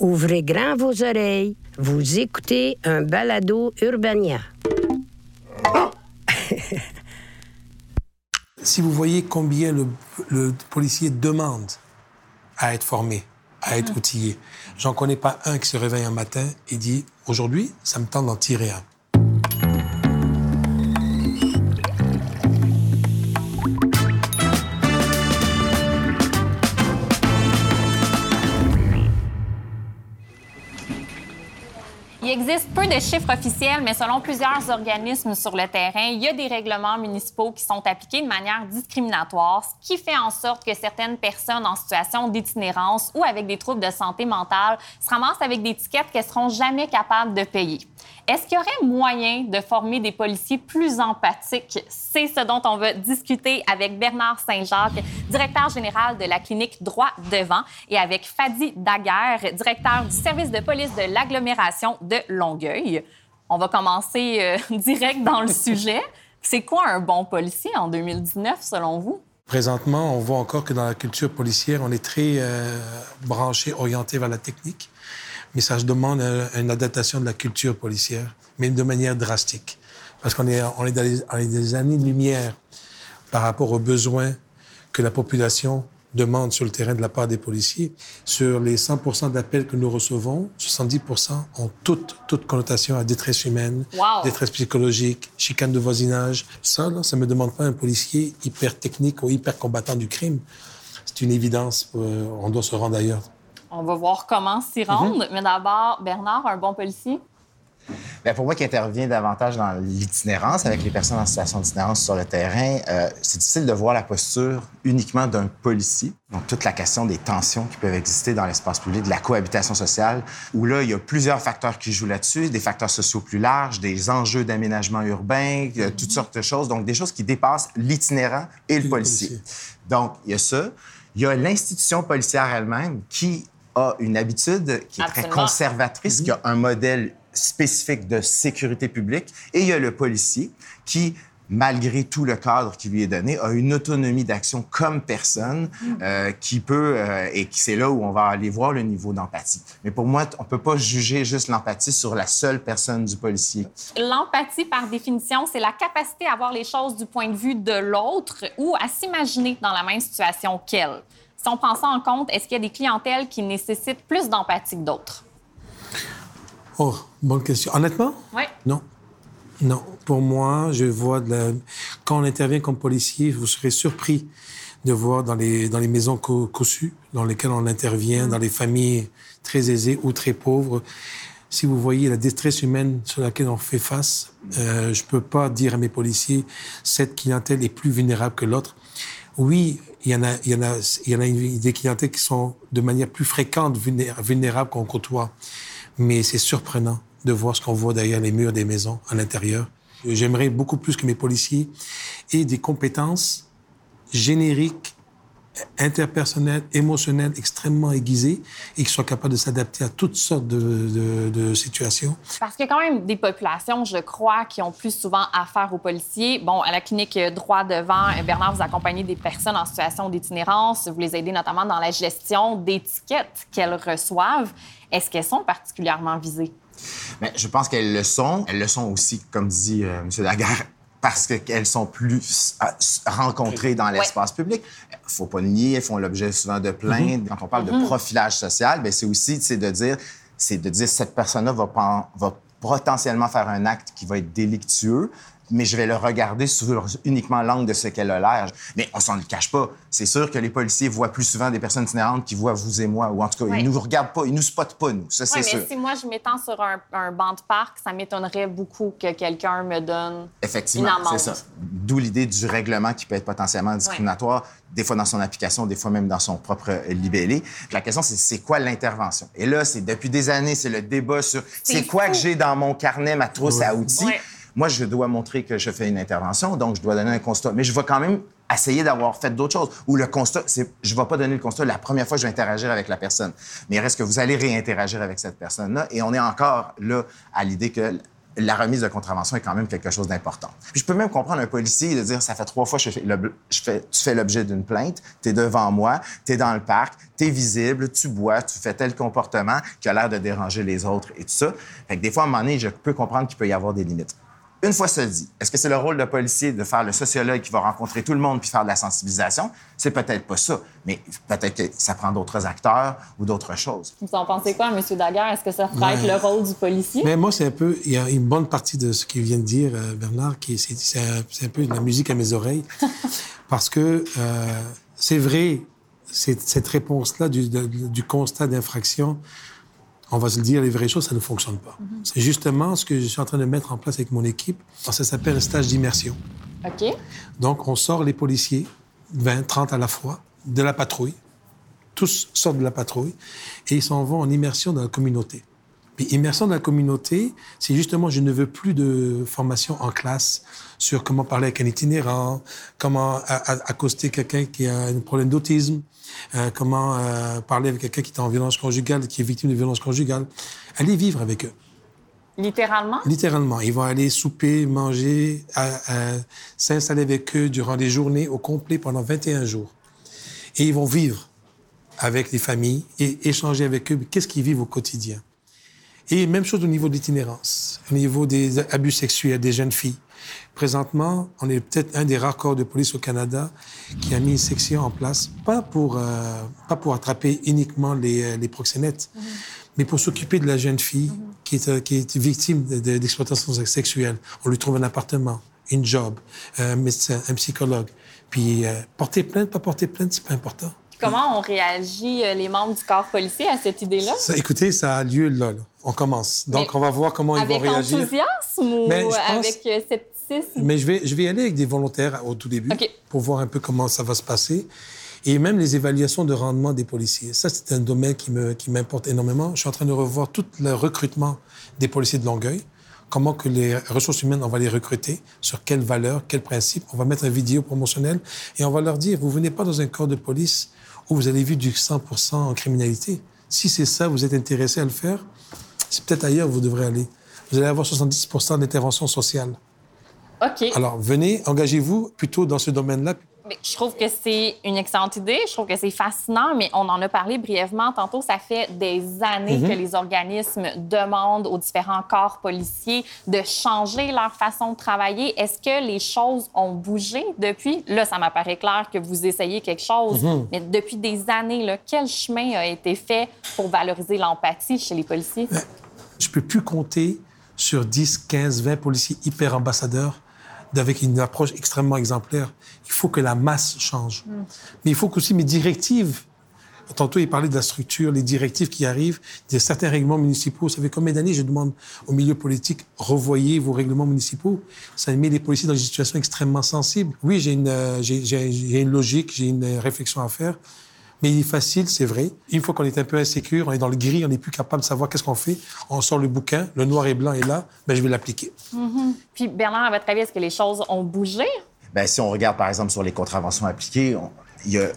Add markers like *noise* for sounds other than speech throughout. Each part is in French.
Ouvrez grand vos oreilles. Vous écoutez un balado Urbania. *laughs* si vous voyez combien le, le policier demande à être formé, à être outillé, j'en connais pas un qui se réveille un matin et dit aujourd'hui, ça me tente d'en tirer un. Il existe peu de chiffres officiels, mais selon plusieurs organismes sur le terrain, il y a des règlements municipaux qui sont appliqués de manière discriminatoire, ce qui fait en sorte que certaines personnes en situation d'itinérance ou avec des troubles de santé mentale se ramassent avec des tickets qu'elles seront jamais capables de payer. Est-ce qu'il y aurait moyen de former des policiers plus empathiques? C'est ce dont on va discuter avec Bernard Saint-Jacques, directeur général de la clinique Droit Devant, et avec Fadi Daguerre, directeur du service de police de l'agglomération de Longueuil. On va commencer euh, *laughs* direct dans le sujet. C'est quoi un bon policier en 2019, selon vous? Présentement, on voit encore que dans la culture policière, on est très euh, branché, orienté vers la technique mais ça demande une adaptation de la culture policière, mais de manière drastique. Parce qu'on est, on est dans des années-lumière par rapport aux besoins que la population demande sur le terrain de la part des policiers. Sur les 100% d'appels que nous recevons, 70 ont toute, toute connotation à détresse humaine, détresse psychologique, chicane de voisinage. Ça, là, ça me demande pas un policier hyper technique ou hyper combattant du crime. C'est une évidence. Euh, on doit se rendre ailleurs. On va voir comment s'y rendre. Mhm. Mais d'abord, Bernard, un bon policier? Bien, pour moi qui intervient davantage dans l'itinérance avec les personnes en situation d'itinérance sur le terrain, euh, c'est difficile de voir la posture uniquement d'un policier. Donc, toute la question des tensions qui peuvent exister dans l'espace public, de la cohabitation sociale, où là, il y a plusieurs facteurs qui jouent là-dessus, des facteurs sociaux plus larges, des enjeux d'aménagement urbain, toutes sortes de choses. Donc, des choses qui dépassent l'itinérant et le policier. Donc, il y a ça. Il y a l'institution policière elle-même qui a une habitude qui est très conservatrice, qui a un modèle spécifique de sécurité publique, et il y a le policier qui malgré tout le cadre qui lui est donné, a une autonomie d'action comme personne euh, qui peut, euh, et c'est là où on va aller voir le niveau d'empathie. Mais pour moi, on peut pas juger juste l'empathie sur la seule personne du policier. L'empathie, par définition, c'est la capacité à voir les choses du point de vue de l'autre ou à s'imaginer dans la même situation qu'elle. Si on prend ça en compte, est-ce qu'il y a des clientèles qui nécessitent plus d'empathie que d'autres? Oh, bonne question. Honnêtement? Oui. Non. Non. Pour moi, je vois de la... quand on intervient comme policier, vous serez surpris de voir dans les, dans les maisons cossues dans lesquelles on intervient, mm. dans les familles très aisées ou très pauvres. Si vous voyez la détresse humaine sur laquelle on fait face, euh, je peux pas dire à mes policiers cette clientèle est plus vulnérable que l'autre. Oui, il y en a, il y en a, il y en a des clientèles qui sont de manière plus fréquente vulnérables qu'on côtoie. Mais c'est surprenant de voir ce qu'on voit derrière les murs des maisons à l'intérieur. J'aimerais beaucoup plus que mes policiers aient des compétences génériques interpersonnel, émotionnel extrêmement aiguisé et qui soient capables de s'adapter à toutes sortes de, situations. Parce qu'il y a quand même des populations, je crois, qui ont plus souvent affaire aux policiers. Bon, à la clinique Droit Devant, Bernard, vous accompagnez des personnes en situation d'itinérance. Vous les aidez notamment dans la gestion d'étiquettes qu'elles reçoivent. Est-ce qu'elles sont particulièrement visées? Mais je pense qu'elles le sont. Elles le sont aussi, comme dit euh, M. Daguerre, parce qu'elles sont plus rencontrées dans l'espace public. Faut pas nier, elles font l'objet souvent de plaintes. Mm-hmm. Quand on parle de mm-hmm. profilage social, ben, c'est aussi de dire, c'est de dire cette personne-là va, va potentiellement faire un acte qui va être délictueux, mais je vais le regarder sur uniquement l'angle de ce qu'elle a l'air. Mais on s'en le cache pas. C'est sûr que les policiers voient plus souvent des personnes itinérantes qui voient vous et moi, ou en tout cas, ils nous regardent pas, ils nous spotent pas, nous. Ça, c'est sûr. Si moi, je m'étends sur un, banc de parc, ça m'étonnerait beaucoup que quelqu'un me donne Effectivement, c'est ça. D'où l'idée du règlement qui peut être potentiellement discriminatoire, des fois dans son application, des fois même dans son propre libellé. la question, c'est c'est quoi l'intervention? Et là, c'est depuis des années, c'est le débat sur c'est quoi que j'ai dans mon carnet, ma trousse à outils? Moi, je dois montrer que je fais une intervention, donc je dois donner un constat. Mais je vais quand même essayer d'avoir fait d'autres choses. Ou le constat, je ne vais pas donner le constat la première fois je vais interagir avec la personne. Mais il reste que vous allez réinteragir avec cette personne-là. Et on est encore là à l'idée que la remise de contravention est quand même quelque chose d'important. Puis je peux même comprendre un policier de dire, ça fait trois fois que tu fais l'objet d'une plainte, tu es devant moi, tu es dans le parc, tu es visible, tu bois, tu fais tel comportement qui a l'air de déranger les autres et tout ça. Fait que des fois, à un moment donné, je peux comprendre qu'il peut y avoir des limites. Une fois ça dit, est-ce que c'est le rôle de policier de faire le sociologue qui va rencontrer tout le monde puis faire de la sensibilisation? C'est peut-être pas ça, mais peut-être que ça prend d'autres acteurs ou d'autres choses. Vous en pensez quoi, M. Daguerre? Est-ce que ça ferait être le rôle du policier? Mais moi, c'est un peu... Il y a une bonne partie de ce qu'il vient de dire, euh, Bernard, qui c'est un, peu de la musique à mes oreilles. *laughs* parce que euh, c'est vrai, cette réponse-là du, du constat d'infraction on va se le dire, les vraies choses, ça ne fonctionne pas. Mhm. C'est justement ce que je suis en train de mettre en place avec mon équipe. Ça s'appelle un stage d'immersion. OK. Donc, on sort les policiers, 20, 30 à la fois, de la patrouille. Tous sortent de la patrouille et ils s'en vont en immersion dans la communauté. Puis immersion dans la communauté, c'est justement, je ne veux plus de formation en classe sur comment parler avec un itinérant, comment accoster quelqu'un qui a un problème d'autisme, euh, comment euh, parler avec quelqu'un qui est en violence conjugale, qui est victime de violence conjugale. Allez vivre avec eux. Littéralement? Littéralement. Ils vont aller souper, manger, s'installer avec eux durant des journées au complet pendant 21 jours. Et ils vont vivre avec les familles et échanger avec eux qu'est-ce qu'ils vivent au quotidien? Et même chose au niveau de l'itinérance, au niveau des abus sexuels des jeunes filles. Présentement, on est peut-être un des rares corps de police au Canada qui a mis une section en place, pas pour, euh, pas pour attraper uniquement les, euh, les proxénètes, mhm. mais pour s'occuper de la jeune fille mhm. qui, est, euh, qui est victime d'exploitation sexuelle. On lui trouve un appartement, une job, un médecin, un psychologue. Puis porter plainte, pas porter plainte, c'est pas important. Comment ont réagi les membres du corps policier à cette idée-là? écoutez, ça a lieu là. On commence. Donc, on va voir comment ils vont réagir. Avec enthousiasme ou avec cette mais je vais, je vais y aller avec des volontaires au tout début pour voir un peu comment ça va se passer. Et même les évaluations de rendement des policiers. Ça, c'est un domaine qui m'importe qui énormément. Je suis en train de revoir tout le recrutement des policiers de Longueuil. Comment que les ressources humaines, on va les recruter, sur quelles valeurs, quels principes. On va mettre une vidéo promotionnelle et on va leur dire, vous venez pas dans un corps de police où vous avez vu du 100% en criminalité. Si c'est ça, vous êtes intéressé à le faire, c'est peut-être ailleurs que vous devrez aller. Vous allez avoir 70% d'intervention sociale. OK. Alors, venez, engagez-vous plutôt dans ce domaine-là. Je trouve que c'est une excellente idée. Je trouve que c'est fascinant, mais on en a parlé brièvement tantôt. Ça fait des années mhm. que les organismes demandent aux différents corps policiers de changer leur façon de travailler. Est-ce que les choses ont bougé depuis? Là, ça m'apparaît clair que vous essayez quelque chose, mhm. mais depuis des années, là, quel chemin a été fait pour valoriser l'empathie chez les policiers? Je peux plus compter sur 10, 15, 20 policiers hyper ambassadeurs avec une approche extrêmement exemplaire. Il faut que la masse change. Mm. Mais il faut aussi mes directives. Tantôt, il parlait de la structure, les directives qui arrivent, de certains règlements municipaux. Vous savez combien d'années je demande au milieu politique, revoyez vos règlements municipaux. Ça met les policiers dans des situations extrêmement sensibles. Oui, j'ai une, euh, j'ai une logique, j'ai une réflexion à faire. Mais il est facile, c'est vrai. Une fois qu'on est un peu insécure, on est dans le gris, on n'est plus capable de savoir qu'est-ce qu'on fait. On sort le bouquin, le noir et blanc est là, ben, je vais l'appliquer. Mm-hmm. Puis Bernard, à votre avis, est-ce que les choses ont bougé? Bien, si on regarde, par exemple, sur les contraventions appliquées, il, y a,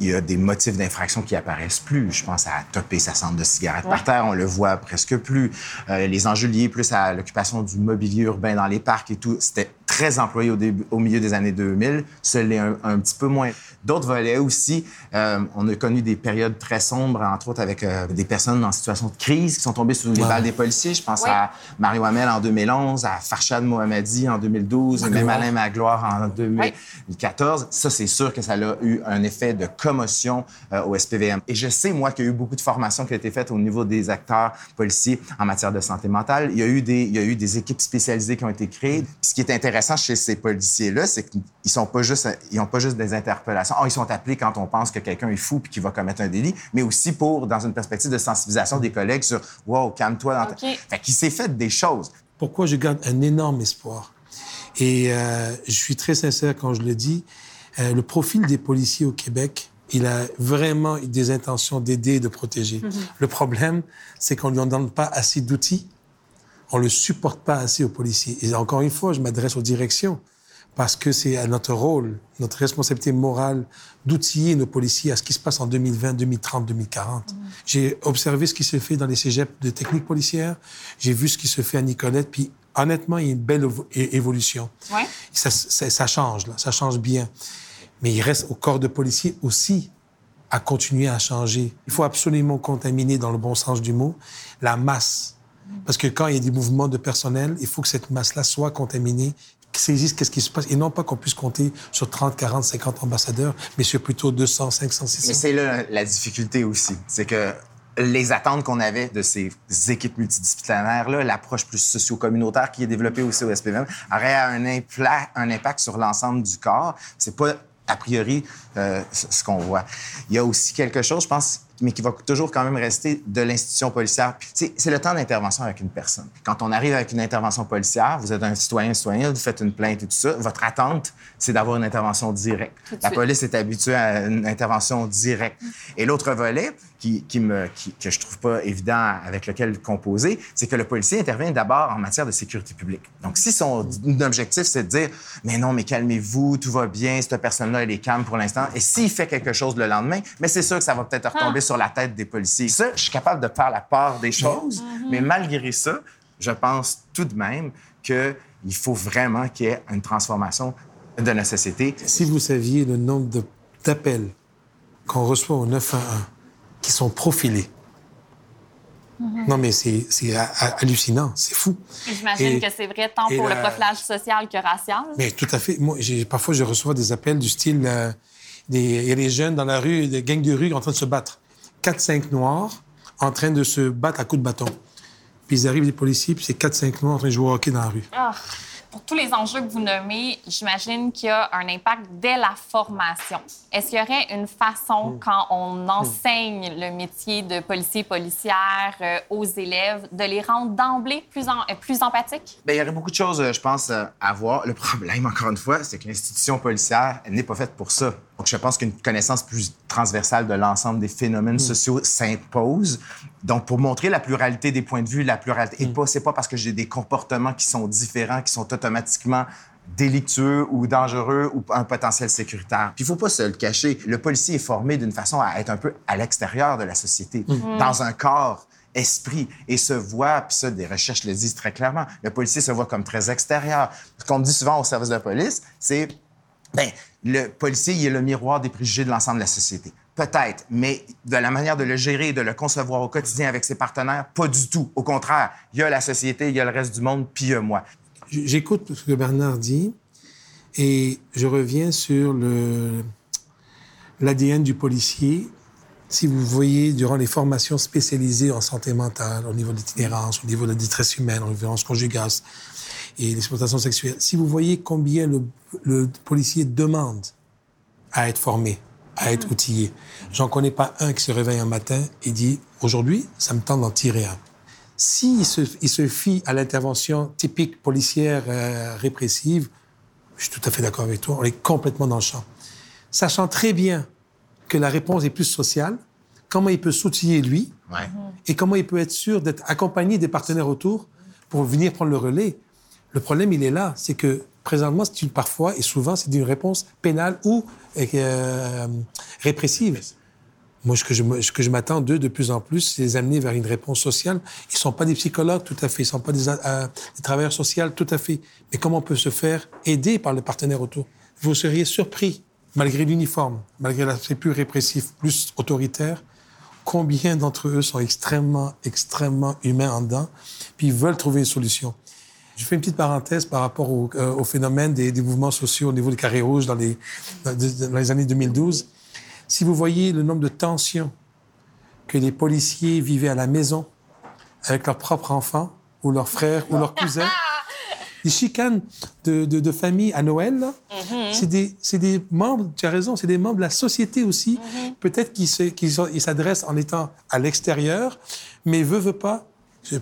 il y a, des motifs d'infraction qui apparaissent plus. Je pense à topper sa cendre de cigarette par terre, on le voit presque plus. Euh, les enjeux liés plus à l'occupation du mobilier urbain dans les parcs et tout, c'était très employé au, début, au milieu des années 2000. Ce l'est un, petit peu moins. D'autres volets aussi. Euh, on a connu des périodes très sombres, entre autres avec euh, des personnes en situation de crise qui sont tombées sous les balles des policiers. Je pense à Mario Hamel en 2011, à Farshad Mohammadi en 2012, et même Alain Magloire en 2014. Ça, c'est sûr que ça a eu un effet de commotion euh, au SPVM. Et je sais, moi, qu'il y a eu beaucoup de formations qui ont été faites au niveau des acteurs policiers en matière de santé mentale. Il y a eu des, il y a eu des équipes spécialisées qui ont été créées. ce qui est intéressant chez ces policiers-là, c'est qu'ils sont pas juste, ils ont pas juste des interpellations ah, ils sont appelés quand on pense que quelqu'un est fou puis qu'il va commettre un délit, mais aussi pour, dans une perspective de sensibilisation des collègues sur Wow, calme-toi. Dans Fait qu'il s'est fait des choses. Pourquoi je garde un énorme espoir? Et euh, je suis très sincère quand je le dis. Euh, le profil des policiers au Québec, il a vraiment des intentions d'aider et de protéger. Mm-hmm. Le problème, c'est qu'on ne lui donne pas assez d'outils. On ne le supporte pas assez aux policiers. Et encore une fois, je m'adresse aux directions parce que c'est à notre rôle, notre responsabilité morale d'outiller nos policiers à ce qui se passe en 2020, 2030, 2040. J'ai observé ce qui se fait dans les cégeps de technique policière, j'ai vu ce qui se fait à Nicolette, puis honnêtement, il y a une belle évolution. Ouais. Ça, ça, change, là, ça change bien. Mais il reste au corps de policier aussi à continuer à changer. Il faut absolument contaminer, dans le bon sens du mot, la masse. Parce que quand il y a des mouvements de personnel, il faut que cette masse-là soit contaminée, que ça existe, qu'est-ce qui se passe, et non pas qu'on puisse compter sur 30, 40, 50 ambassadeurs, mais sur plutôt 200, 500, 600. Mais c'est là la difficulté aussi. C'est que les attentes qu'on avait de ces équipes multidisciplinaires-là, l'approche plus socio-communautaire qui est développée aussi au SPM, aurait un, un impact sur l'ensemble du corps. C'est pas a priori euh, ce qu'on voit. Il y a aussi quelque chose, je pense, mais qui va toujours quand même rester de l'institution policière. C'est le temps d'intervention avec une personne. Quand on arrive avec une intervention policière, vous êtes un citoyen, citoyen, vous faites une plainte et tout ça, votre attente, c'est d'avoir une intervention directe. La police est habituée à une intervention directe. Et l'autre volet, qui, qui me, qui, que je trouve pas évident avec lequel composer, c'est que le policier intervient d'abord en matière de sécurité publique. Donc, si son objectif, c'est de dire, mais non, mais calmez-vous, tout va bien, cette personne-là, elle est calme pour l'instant, et s'il fait quelque chose le lendemain, mais c'est sûr que ça va peut-être retomber ah. Sur la tête des policiers. Ça, je suis capable de faire la part des choses, mm-hmm. mais malgré ça, je pense tout de même qu'il faut vraiment qu'il y ait une transformation de la société. Si vous saviez le nombre d'appels qu'on reçoit au 911 qui sont profilés. Mhm. Non, mais c'est hallucinant, c'est fou. J'imagine que c'est vrai tant pour le profilage social que racial. Mais tout à fait. Moi, parfois, je reçois des appels du style euh, des, il y a des jeunes dans la rue, des gangs de rue en train de se battre. Quatre, cinq noirs en train de se battre à coups de bâton. Puis ils arrivent, les policiers, puis c'est quatre, cinq noirs en train de jouer au hockey dans la rue. Ah pour tous les enjeux que vous nommez, j'imagine qu'il y a un impact dès la formation. Est-ce qu'il y aurait une façon, mm. quand on mm. enseigne le métier de policier-policière euh, aux élèves, de les rendre d'emblée plus, euh, plus empathiques? Bien, il y aurait beaucoup de choses, euh, je pense, à voir. Le problème, *laughs* encore une fois, c'est que l'institution policière n'est pas faite pour ça. Donc, je pense qu'une connaissance plus transversale de l'ensemble des phénomènes mm. sociaux s'impose. Donc, pour montrer la pluralité des points de vue, la pluralité. Et mm. pas, c'est pas parce que j'ai des comportements qui sont différents, qui sont automatiquement délictueux ou dangereux ou un potentiel sécuritaire. Puis il faut pas se le cacher. Le policier est formé d'une façon à être un peu à l'extérieur de la société, mm. dans un corps esprit et se voit, puis ça, des recherches le disent très clairement, le policier se voit comme très extérieur. Ce qu'on me dit souvent au service de police, c'est ben, le policier, il est le miroir des préjugés de l'ensemble de la société. Peut-être, mais de la manière de le gérer, de le concevoir au quotidien avec ses partenaires, pas du tout. Au contraire, il y a la société, il y a le reste du monde, puis il y a moi. J'écoute ce que Bernard dit et je reviens sur l'ADN du policier. Si vous voyez durant les formations spécialisées en santé mentale, au niveau de l'itinérance, au niveau de la détresse humaine, en violence conjugale, et l'exploitation sexuelle. Si vous voyez combien le, policier demande à être formé, à être outillé, j'en connais pas un qui se réveille un matin et dit aujourd'hui, ça me tente d'en tirer un. S'il se, fie à l'intervention typique policière euh, répressive, je suis tout à fait d'accord avec toi, on est complètement dans le champ. Sachant très bien que la réponse est plus sociale, comment il peut s'outiller lui, et comment il peut être sûr d'être accompagné des partenaires autour pour venir prendre le relais. Le problème, il est là, c'est que présentement, c'est parfois et souvent, c'est une réponse pénale ou euh, répressive. Moi, ce que je, je m'attends d'eux de plus en plus, c'est les amener vers une réponse sociale. Ils sont pas des psychologues, tout à fait. Ils sont pas des, euh, des travailleurs sociaux, tout à fait. Mais comment on peut se faire aider par le partenaire autour? Vous seriez surpris, malgré l'uniforme, malgré l'aspect plus répressif, plus autoritaire, combien d'entre eux sont extrêmement, extrêmement humains en dedans, puis ils veulent trouver une solution? Je fais une petite parenthèse par rapport au, euh, phénomène des, mouvements sociaux au niveau des carrés rouges dans les, dans les années 2012. Si vous voyez le nombre de tensions que les policiers vivaient à la maison avec leurs propres enfants ou leurs frères ou leurs cousins, *laughs* les chicanes de, de, famille à Noël, mm-hmm. c'est des, des, membres, tu as raison, c'est des membres de la société aussi, mm-hmm. peut-être qu'ils s'adressent en étant à l'extérieur, mais veut, veut pas,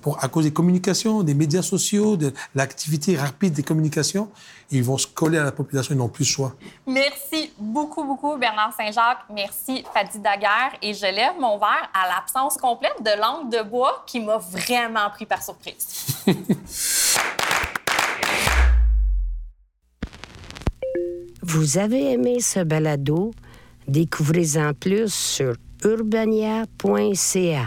pour, à cause des communications, des médias sociaux, de l'activité rapide des communications, ils vont se coller à la population, ils n'ont plus le choix. Merci beaucoup, beaucoup, Bernard Saint-Jacques. Merci, Fadi Daguerre. Et je lève mon verre à l'absence complète de langue de bois qui m'a vraiment pris par surprise. *laughs* vous avez aimé ce balado, découvrez-en plus sur urbania.ca.